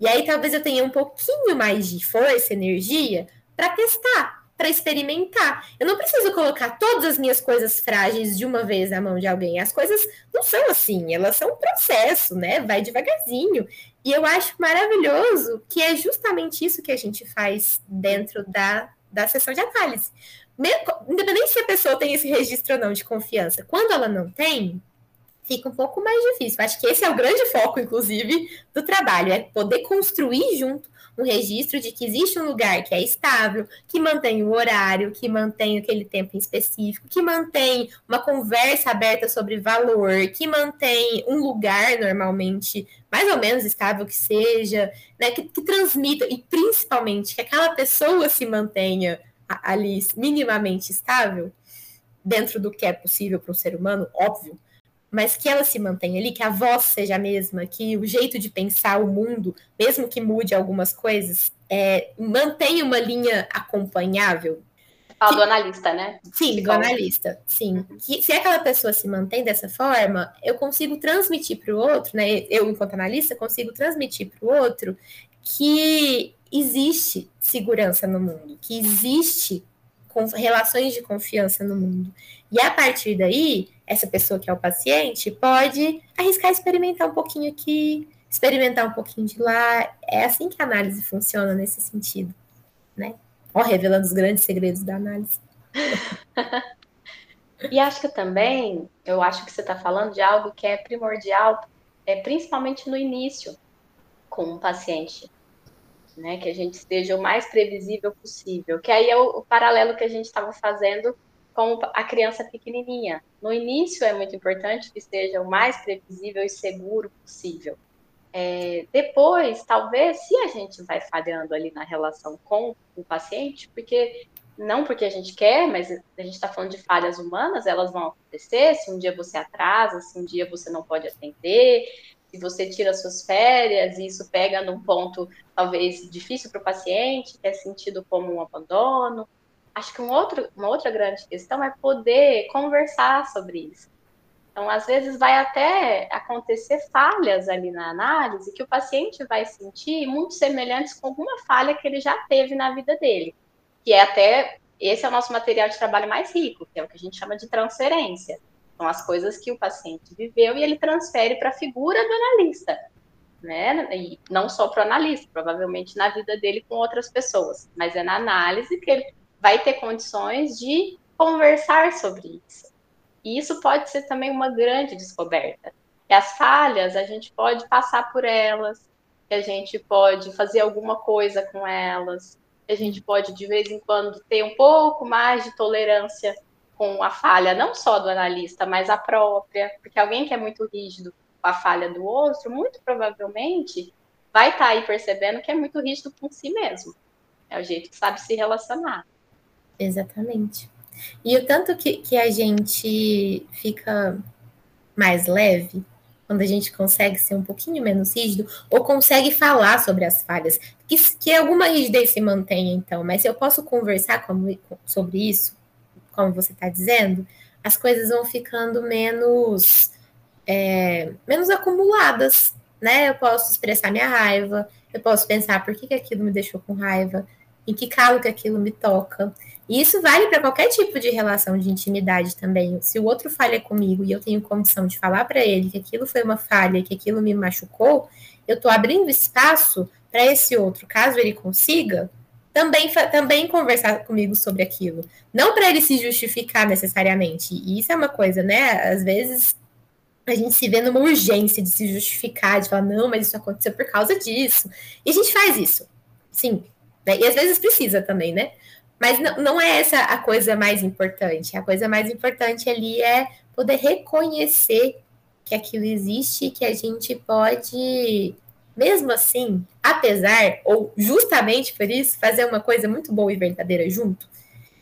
E aí talvez eu tenha um pouquinho mais de força, energia para testar, para experimentar. Eu não preciso colocar todas as minhas coisas frágeis de uma vez na mão de alguém. As coisas não são assim, elas são um processo, né? Vai devagarzinho. E eu acho maravilhoso que é justamente isso que a gente faz dentro da, da sessão de análise. Independente se a pessoa tem esse registro ou não de confiança, quando ela não tem, fica um pouco mais difícil. Acho que esse é o grande foco, inclusive, do trabalho, é poder construir junto um registro de que existe um lugar que é estável, que mantém o horário, que mantém aquele tempo em específico, que mantém uma conversa aberta sobre valor, que mantém um lugar normalmente mais ou menos estável que seja, né, que, que transmita e principalmente que aquela pessoa se mantenha ali minimamente estável dentro do que é possível para um ser humano, óbvio, mas que ela se mantenha ali, que a voz seja a mesma, que o jeito de pensar o mundo, mesmo que mude algumas coisas, é, mantém uma linha acompanhável. Fala que, do analista, né? Sim, do analista, sim. Que, se aquela pessoa se mantém dessa forma, eu consigo transmitir para o outro, né? Eu, enquanto analista, consigo transmitir para o outro que existe segurança no mundo, que existe relações de confiança no mundo. E a partir daí, essa pessoa que é o paciente pode arriscar experimentar um pouquinho aqui, experimentar um pouquinho de lá. É assim que a análise funciona nesse sentido, né? Ó, revelando os grandes segredos da análise. e acho que também, eu acho que você está falando de algo que é primordial, é principalmente no início com um paciente, né? Que a gente esteja o mais previsível possível. Que aí é o, o paralelo que a gente estava fazendo com a criança pequenininha. No início é muito importante que esteja o mais previsível e seguro possível. É, depois, talvez, se a gente vai falhando ali na relação com o paciente, porque não porque a gente quer, mas a gente está falando de falhas humanas, elas vão acontecer. Se um dia você atrasa, se um dia você não pode atender, se você tira suas férias e isso pega num ponto talvez difícil para o paciente, que é sentido como um abandono. Acho que um outro, uma outra grande questão é poder conversar sobre isso. Então, às vezes, vai até acontecer falhas ali na análise que o paciente vai sentir muito semelhantes com alguma falha que ele já teve na vida dele. Que é até, esse é o nosso material de trabalho mais rico, que é o que a gente chama de transferência. São as coisas que o paciente viveu e ele transfere para a figura do analista. Né? E não só para o analista, provavelmente na vida dele com outras pessoas, mas é na análise que ele vai ter condições de conversar sobre isso. E isso pode ser também uma grande descoberta. Que as falhas, a gente pode passar por elas, que a gente pode fazer alguma coisa com elas, que a gente pode, de vez em quando, ter um pouco mais de tolerância com a falha, não só do analista, mas a própria, porque alguém que é muito rígido com a falha do outro, muito provavelmente vai estar tá aí percebendo que é muito rígido com si mesmo. É o jeito que sabe se relacionar. Exatamente. E o tanto que, que a gente fica mais leve quando a gente consegue ser um pouquinho menos rígido, ou consegue falar sobre as falhas, que, que alguma rigidez se mantenha, então, mas eu posso conversar com, sobre isso, como você está dizendo, as coisas vão ficando menos, é, menos acumuladas, né? Eu posso expressar minha raiva, eu posso pensar por que, que aquilo me deixou com raiva, em que calo que aquilo me toca. E isso vale para qualquer tipo de relação de intimidade também. Se o outro falha comigo e eu tenho condição de falar para ele que aquilo foi uma falha, que aquilo me machucou, eu estou abrindo espaço para esse outro, caso ele consiga, também, também conversar comigo sobre aquilo. Não para ele se justificar necessariamente. E isso é uma coisa, né? Às vezes a gente se vê numa urgência de se justificar, de falar, não, mas isso aconteceu por causa disso. E a gente faz isso, sim. Né? E às vezes precisa também, né? Mas não, não é essa a coisa mais importante. A coisa mais importante ali é poder reconhecer que aquilo existe, que a gente pode, mesmo assim, apesar, ou justamente por isso, fazer uma coisa muito boa e verdadeira junto.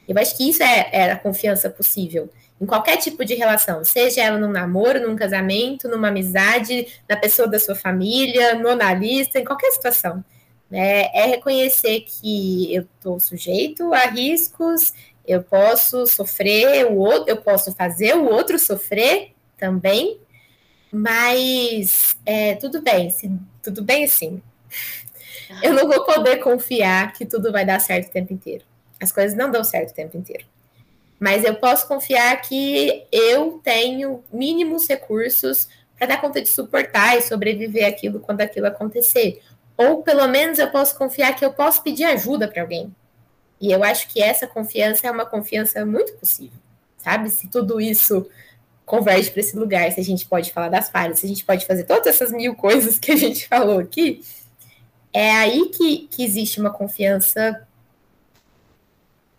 Eu acho que isso é, é a confiança possível em qualquer tipo de relação, seja ela num namoro, num casamento, numa amizade, na pessoa da sua família, no analista, em qualquer situação né, é reconhecer que eu estou sujeito a riscos, eu posso sofrer, o outro, eu posso fazer o outro sofrer também, mas é, tudo bem, se, tudo bem assim. Eu não vou poder confiar que tudo vai dar certo o tempo inteiro. As coisas não dão certo o tempo inteiro. Mas eu posso confiar que eu tenho mínimos recursos para dar conta de suportar e sobreviver aquilo quando aquilo acontecer. Ou pelo menos eu posso confiar que eu posso pedir ajuda para alguém. E eu acho que essa confiança é uma confiança muito possível, sabe? Se tudo isso converge para esse lugar, se a gente pode falar das falhas, se a gente pode fazer todas essas mil coisas que a gente falou aqui, é aí que, que existe uma confiança.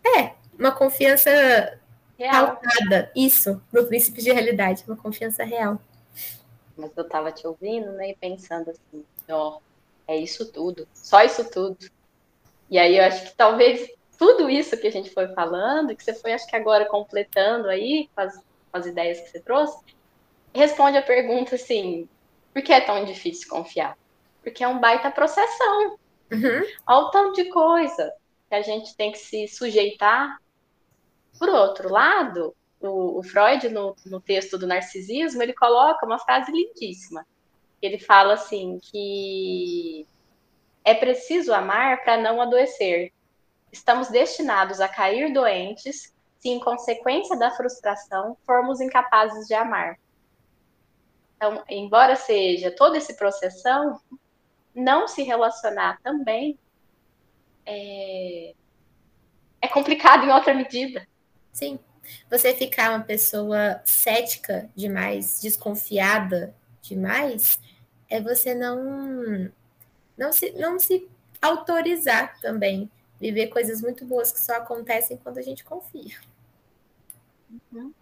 É, uma confiança real. pautada, isso, no princípio de realidade, uma confiança real. Mas eu estava te ouvindo, né, e pensando assim, ó, é isso tudo, só isso tudo. E aí eu acho que talvez tudo isso que a gente foi falando, que você foi, acho que agora completando aí com as, ideias que você trouxe, responde a pergunta assim: por que é tão difícil confiar? Porque é um baita processão. Uhum. Olha o tanto de coisa que a gente tem que se sujeitar. Por outro lado, o, o Freud, no, no texto do narcisismo, ele coloca uma frase lindíssima. Ele fala assim que é preciso amar para não adoecer. Estamos destinados a cair doentes se, em consequência da frustração, formos incapazes de amar. Então, embora seja todo esse processão, não se relacionar também é, é complicado em outra medida. Sim. Você ficar uma pessoa cética demais, desconfiada demais, é você não não se, não se autorizar também viver coisas muito boas que só acontecem quando a gente confia. Uhum.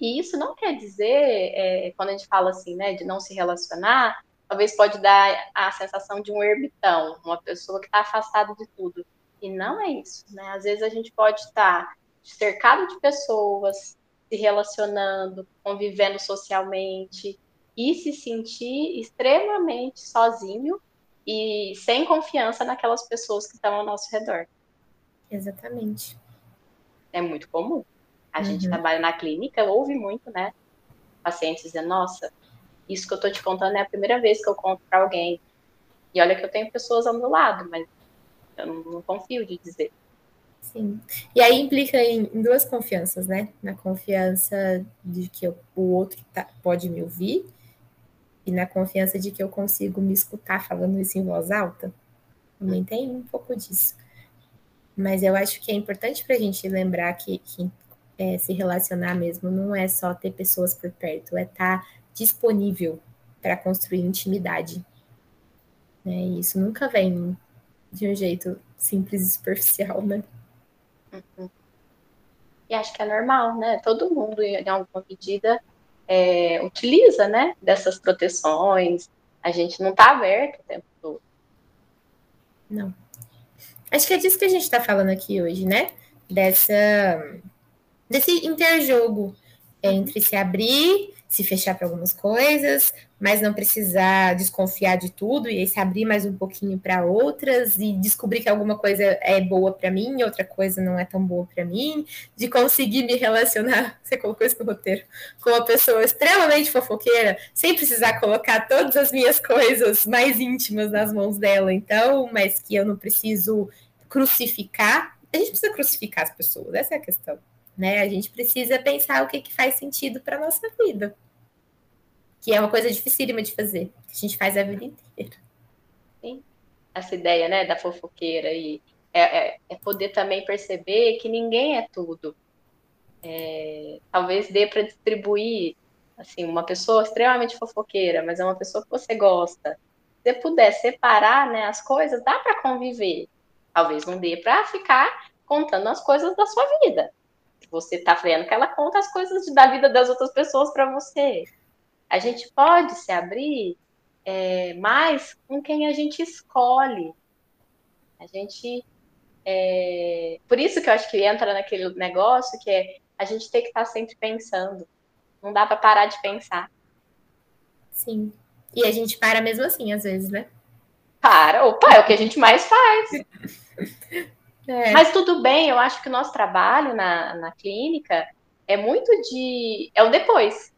E isso não quer dizer, é, quando a gente fala assim, né, de não se relacionar, talvez pode dar a sensação de um ermitão, uma pessoa que está afastada de tudo. E não é isso, né? Às vezes a gente pode estar cercado de pessoas, se relacionando, convivendo socialmente e se sentir extremamente sozinho e sem confiança naquelas pessoas que estão ao nosso redor. Exatamente. É muito comum. A uhum. gente trabalha na clínica, ouve muito, né? Pacientes dizendo, nossa, isso que eu tô te contando é a primeira vez que eu conto para alguém. E olha que eu tenho pessoas ao meu lado, mas eu não, não confio de dizer. Sim. E aí implica em, em, duas confianças, né? Na confiança de que eu, o outro tá, pode me ouvir e na confiança de que eu consigo me escutar falando isso em voz alta. Também tem um pouco disso. Mas eu acho que é importante para a gente lembrar que, que é, se relacionar mesmo não é só ter pessoas por perto, é estar tá disponível para construir intimidade. Né? E isso nunca vem de um jeito simples e superficial, né? Uhum. E acho que é normal, né? Todo mundo, em alguma medida, é, utiliza, né? Dessas proteções. A gente não está aberto o tempo todo. Não. Acho que é disso que a gente está falando aqui hoje, né? Dessa, desse interjogo entre se abrir se fechar para algumas coisas, mas não precisar desconfiar de tudo e aí se abrir mais um pouquinho para outras e descobrir que alguma coisa é boa para mim, outra coisa não é tão boa para mim, de conseguir me relacionar, você colocou isso no roteiro, com uma pessoa extremamente fofoqueira, sem precisar colocar todas as minhas coisas mais íntimas nas mãos dela, então, mas que eu não preciso crucificar. A gente precisa crucificar as pessoas, essa é a questão né? A gente precisa pensar o que, que faz sentido para nossa vida. Que é uma coisa dificílima de fazer, que a gente faz a vida inteira. Sim. Essa ideia, né, da fofoqueira e é, é, é poder também perceber que ninguém é tudo. É, talvez dê para distribuir, assim, uma pessoa extremamente fofoqueira, mas é uma pessoa que você gosta. Se você puder separar, né, as coisas, dá para conviver. Talvez não dê para ficar contando as coisas da sua vida. Você tá vendo que ela conta as coisas da vida das outras pessoas para você. A gente pode se abrir é, mais com quem a gente escolhe. A gente. É... Por isso que eu acho que entra naquele negócio que é a gente tem que estar tá sempre pensando. Não dá para parar de pensar. Sim. E a gente para mesmo assim, às vezes, né? Para. Opa, é o que a gente mais faz. É. Mas tudo bem, eu acho que o nosso trabalho na, na clínica é muito de. É o depois.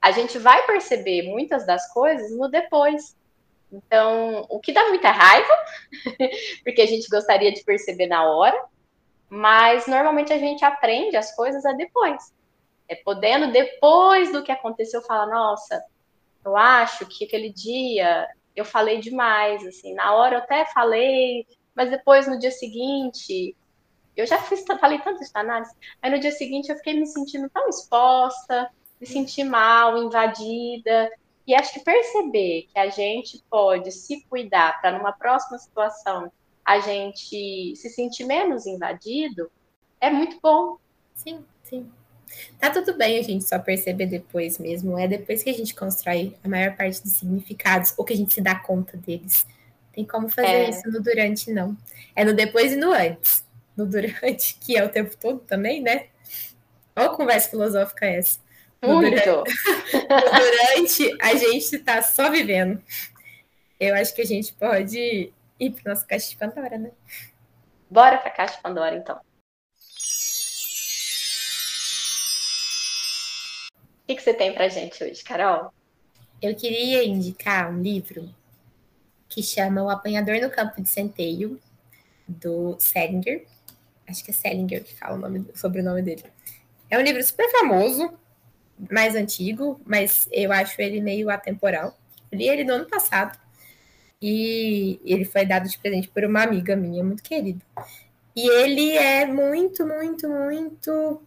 A gente vai perceber muitas das coisas no depois. Então, o que dá muita raiva, porque a gente gostaria de perceber na hora, mas normalmente a gente aprende as coisas a depois. É podendo, depois do que aconteceu, falar: nossa, eu acho que aquele dia eu falei demais, assim, na hora eu até falei, mas depois no dia seguinte, eu já fiz, falei tanto de análise, aí no dia seguinte eu fiquei me sentindo tão exposta, me senti mal, invadida, e acho que perceber que a gente pode se cuidar para numa próxima situação a gente se sentir menos invadido é muito bom. Sim, sim. Tá tudo bem a gente só perceber depois mesmo. É depois que a gente constrói a maior parte dos significados, ou que a gente se dá conta deles. Tem como fazer é. isso no durante, não. É no depois e no antes. No durante, que é o tempo todo também, né? Olha a conversa filosófica essa. No Muito. Durante, no durante, a gente está só vivendo. Eu acho que a gente pode E para nossa caixa de Pandora, né? Bora para a caixa de Pandora, então. O que, que você tem para gente hoje, Carol? Eu queria indicar um livro que chama O Apanhador no Campo de Centeio, do Selinger. Acho que é Selinger que fala o, nome, o sobrenome dele. É um livro super famoso, mais antigo, mas eu acho ele meio atemporal. Eu li ele no ano passado e ele foi dado de presente por uma amiga minha, muito querida. E ele é muito, muito, muito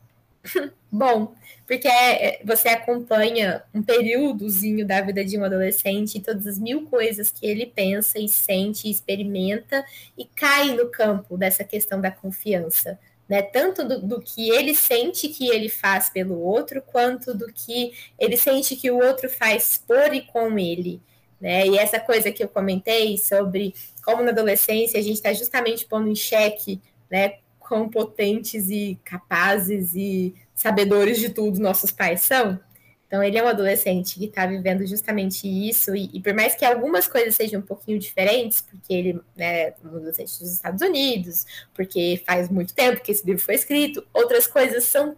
bom, porque é, você acompanha um períodozinho da vida de um adolescente e todas as mil coisas que ele pensa e sente, e experimenta e cai no campo dessa questão da confiança. Né, tanto do, do, que ele sente que ele faz pelo outro, quanto do que ele sente que o outro faz por e com ele. Né? E essa coisa que eu comentei sobre como na adolescência a gente está justamente pondo em xeque né, quão potentes e capazes e sabedores de tudo nossos pais são. Então, ele é um adolescente que está vivendo justamente isso, e, e, por mais que algumas coisas sejam um pouquinho diferentes, porque ele né, é um adolescente dos Estados Unidos, porque faz muito tempo que esse livro foi escrito, outras coisas são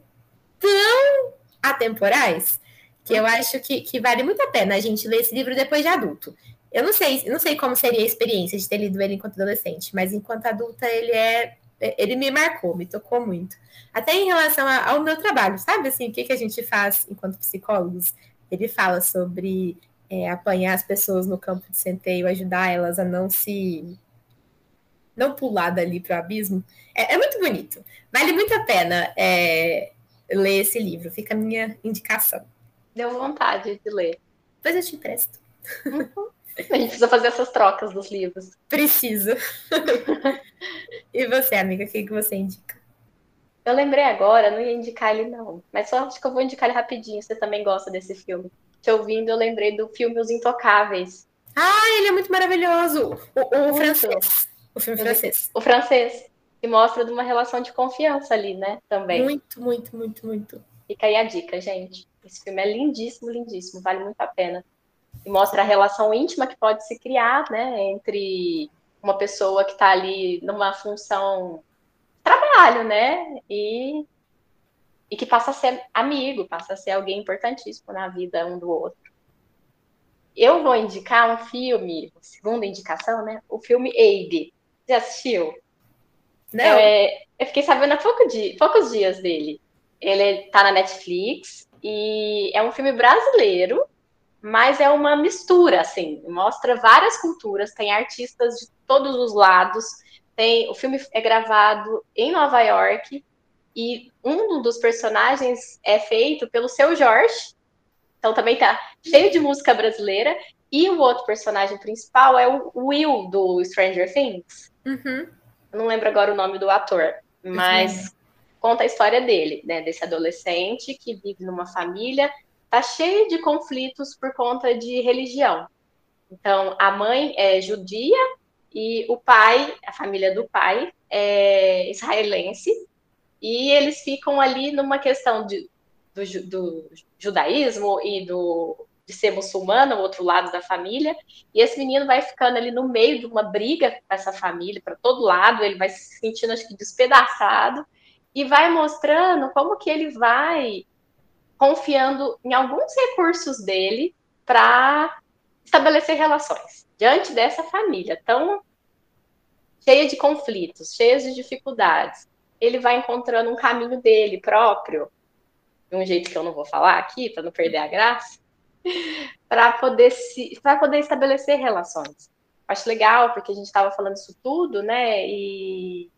tão atemporais que eu acho que, que vale muito a pena a gente ler esse livro depois de adulto. Eu não sei, não sei como seria a experiência de ter lido ele enquanto adolescente, mas enquanto adulta ele é ele me marcou, me tocou muito. Até em relação ao meu trabalho, sabe assim, o que, que a gente faz enquanto psicólogos? Ele fala sobre é, apanhar as pessoas no campo de centeio, ajudar elas a não se não pular dali para o abismo. É, é, muito bonito. Vale muito a pena é, ler esse livro. Fica a minha indicação. Deu vontade de ler. Depois eu te empresto. A gente precisa fazer essas trocas dos livros. Precisa. e você, amiga, o que, que você indica? Eu lembrei agora, não ia indicar ele não, mas só acho que eu vou indicar ele rapidinho, você também gosta desse filme. Te ouvindo, eu lembrei do filme Os Intocáveis. Ah, ele é muito maravilhoso! O, o francês. O filme francês. O francês. Que mostra de uma relação de confiança ali, né? Também. Muito, muito, muito, muito. Fica aí a dica, gente. Esse filme é lindíssimo, lindíssimo, vale muito a pena e mostra a relação íntima que pode se criar, né, entre uma pessoa que está ali numa função trabalho, né, e, e que passa a ser amigo, passa a ser alguém importantíssimo na vida um do outro. Eu vou indicar um filme, segunda indicação, né, o filme Abe. Já assistiu? Não. É, eu fiquei sabendo há pouco dia, poucos dias dele. Ele está na Netflix e é um filme brasileiro mas é uma mistura, assim, mostra várias culturas, tem artistas de todos os lados. Tem, o filme é gravado em Nova York e um dos personagens é feito pelo seu Jorge, então também tá cheio de música brasileira. E o outro personagem principal é o Will do Stranger Things. Uhum. Não lembro agora o nome do ator, mas uhum. conta a história dele, né? Desse adolescente que vive numa família tá cheio de conflitos por conta de religião. Então, a mãe é judia e o pai, a família do pai, é israelense, e eles ficam ali numa questão de, do, do judaísmo e do, de ser muçulmano, o outro lado da família, e esse menino vai ficando ali no meio de uma briga com essa família, para todo lado, ele vai se sentindo, acho que, despedaçado, e vai mostrando como que ele vai confiando em alguns recursos dele para estabelecer relações diante dessa família tão cheia de conflitos, cheia de dificuldades. Ele vai encontrando um caminho dele próprio, de um jeito que eu não vou falar aqui para não perder a graça, para poder se poder estabelecer relações. Acho legal porque a gente estava falando isso tudo, né? E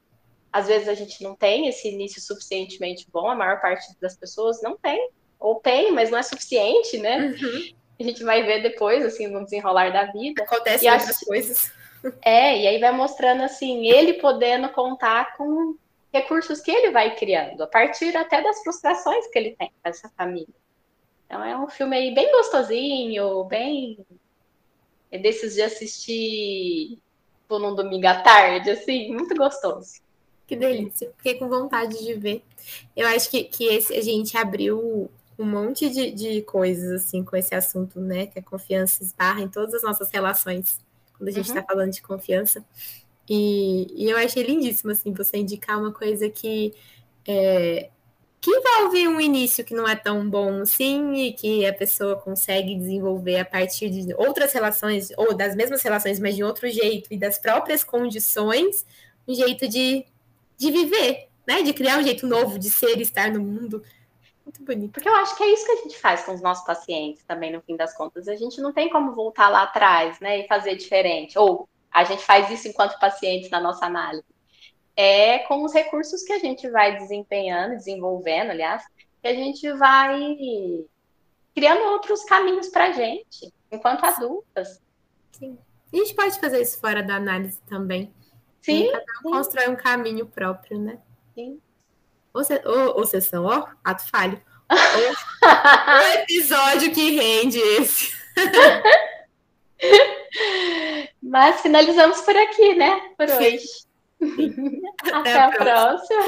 às vezes a gente não tem esse início suficientemente bom, a maior parte das pessoas não tem ou tem, mas não é suficiente, né? Uhum. A gente vai ver depois, assim, no desenrolar da vida. Acontece e outras coisas. É, e aí vai mostrando, assim, ele podendo contar com recursos que ele vai criando, a partir até das frustrações que ele tem com essa família. Então é um filme aí bem gostosinho, bem é desses de assistir tipo, num domingo à tarde, assim, muito gostoso. Que delícia. Fiquei com vontade de ver. Eu acho que, que esse a gente abriu um monte de, de coisas assim com esse assunto, né? Que a confiança esbarra em todas as nossas relações quando a gente está uhum. falando de confiança. E, e, eu achei lindíssimo, assim, você indicar uma coisa que é, que envolve um início que não é tão bom assim e que a pessoa consegue desenvolver a partir de outras relações, ou das mesmas relações, mas de outro jeito, e das próprias condições, um jeito de, de viver, né? De criar um jeito novo de ser e estar no mundo. Muito bonito. Porque eu acho que é isso que a gente faz com os nossos pacientes também, no fim das contas. A gente não tem como voltar lá atrás, né, e fazer diferente. Ou a gente faz isso enquanto pacientes na nossa análise é com os recursos que a gente vai desempenhando, desenvolvendo, aliás, que a gente vai criando outros caminhos para a gente, enquanto adultas. Sim. E a gente pode fazer isso fora da análise também. Sim. Cada um constrói um caminho próprio, né? Sim. Ou, se, ou, ou sessão, ó, ato falho. o episódio que rende esse. Mas finalizamos por aqui, né? Por hoje. Até, Até a próxima.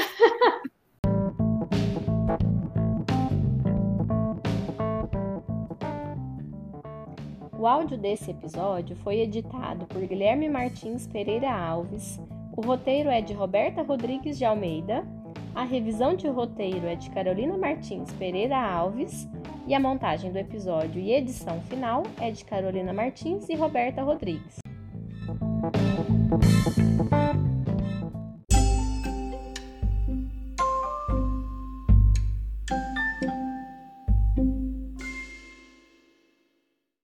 O áudio desse episódio foi editado por Guilherme Martins Pereira Alves. O roteiro é de Roberta Rodrigues de Almeida. A revisão de roteiro é de Carolina Martins Pereira Alves. E a montagem do episódio e edição final é de Carolina Martins e Roberta Rodrigues.